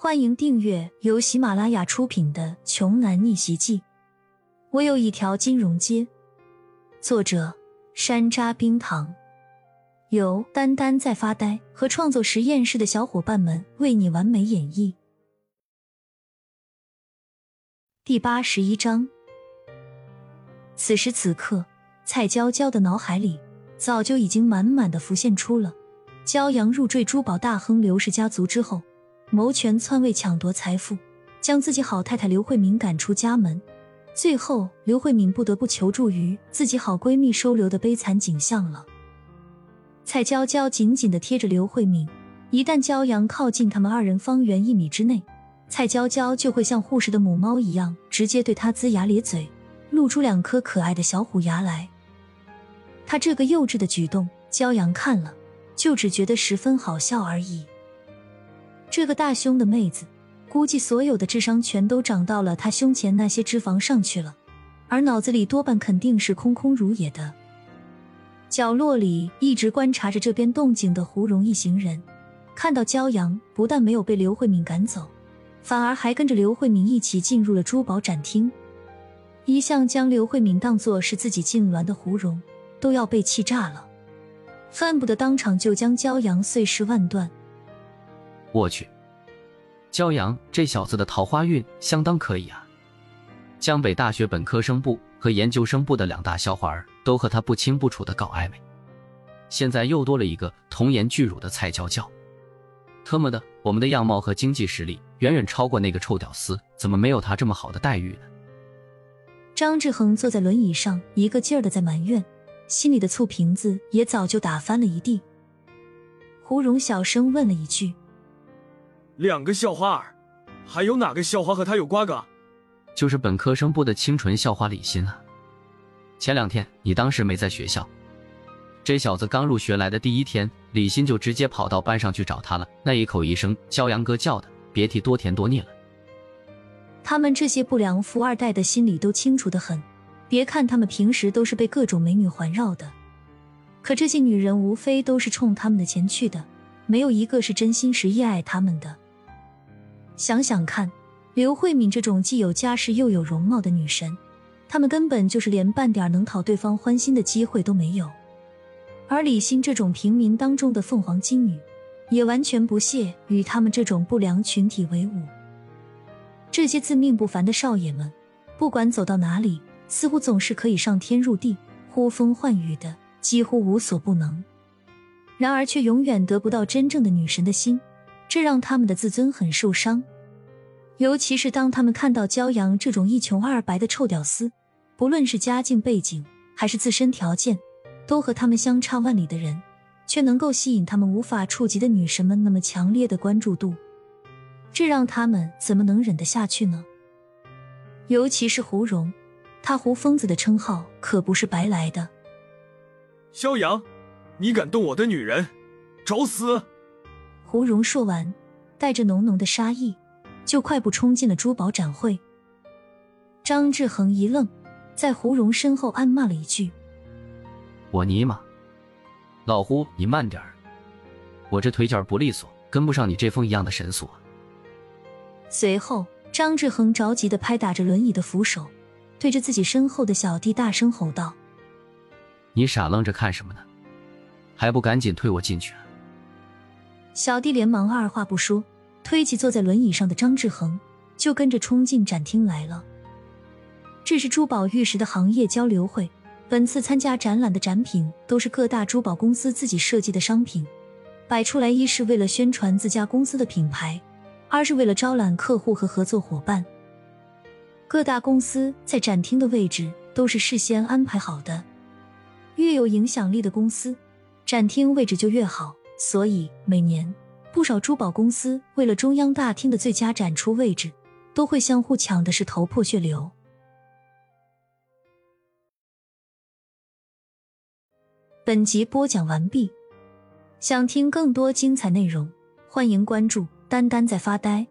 欢迎订阅由喜马拉雅出品的《穷男逆袭记》。我有一条金融街。作者：山楂冰糖，由丹丹在发呆和创作实验室的小伙伴们为你完美演绎。第八十一章。此时此刻，蔡娇娇的脑海里早就已经满满的浮现出了骄阳入赘珠宝大亨刘氏家族之后。谋权篡位、抢夺财富，将自己好太太刘慧敏赶出家门，最后刘慧敏不得不求助于自己好闺蜜收留的悲惨景象了。蔡娇娇紧紧的贴着刘慧敏，一旦骄阳靠近他们二人方圆一米之内，蔡娇娇就会像护士的母猫一样，直接对他龇牙咧嘴，露出两颗可爱的小虎牙来。他这个幼稚的举动，骄阳看了就只觉得十分好笑而已。这个大胸的妹子，估计所有的智商全都长到了她胸前那些脂肪上去了，而脑子里多半肯定是空空如也的。角落里一直观察着这边动静的胡蓉一行人，看到骄阳不但没有被刘慧敏赶走，反而还跟着刘慧敏一起进入了珠宝展厅。一向将刘慧敏当作是自己痉挛的胡蓉，都要被气炸了，恨不得当场就将骄阳碎尸万段。我去，骄阳这小子的桃花运相当可以啊！江北大学本科生部和研究生部的两大校花儿都和他不清不楚的搞暧昧，现在又多了一个童颜巨乳的蔡娇娇。特么的，我们的样貌和经济实力远远超过那个臭屌丝，怎么没有他这么好的待遇呢？张志恒坐在轮椅上，一个劲儿的在埋怨，心里的醋瓶子也早就打翻了一地。胡蓉小声问了一句。两个校花儿，还有哪个校花和他有瓜葛？就是本科生部的清纯校花李欣啊。前两天你当时没在学校，这小子刚入学来的第一天，李欣就直接跑到班上去找他了，那一口一声骄阳哥叫的，别提多甜多腻了。他们这些不良富二代的心里都清楚的很，别看他们平时都是被各种美女环绕的，可这些女人无非都是冲他们的钱去的，没有一个是真心实意爱他们的。想想看，刘慧敏这种既有家世又有容貌的女神，他们根本就是连半点能讨对方欢心的机会都没有。而李欣这种平民当中的凤凰金女，也完全不屑与他们这种不良群体为伍。这些自命不凡的少爷们，不管走到哪里，似乎总是可以上天入地、呼风唤雨的，几乎无所不能。然而，却永远得不到真正的女神的心。这让他们的自尊很受伤，尤其是当他们看到骄阳这种一穷二白的臭屌丝，不论是家境背景还是自身条件，都和他们相差万里的人，却能够吸引他们无法触及的女神们那么强烈的关注度，这让他们怎么能忍得下去呢？尤其是胡蓉，她胡疯子的称号可不是白来的。萧阳，你敢动我的女人，找死！胡蓉说完，带着浓浓的杀意，就快步冲进了珠宝展会。张志恒一愣，在胡蓉身后暗骂了一句：“我尼玛，老胡，你慢点儿，我这腿脚不利索，跟不上你这风一样的神速。”随后，张志恒着急的拍打着轮椅的扶手，对着自己身后的小弟大声吼道：“你傻愣着看什么呢？还不赶紧推我进去！”小弟连忙二话不说，推起坐在轮椅上的张志恒，就跟着冲进展厅来了。这是珠宝玉石的行业交流会，本次参加展览的展品都是各大珠宝公司自己设计的商品，摆出来一是为了宣传自家公司的品牌，二是为了招揽客户和合作伙伴。各大公司在展厅的位置都是事先安排好的，越有影响力的公司，展厅位置就越好。所以每年，不少珠宝公司为了中央大厅的最佳展出位置，都会相互抢的是头破血流。本集播讲完毕，想听更多精彩内容，欢迎关注“丹丹在发呆”。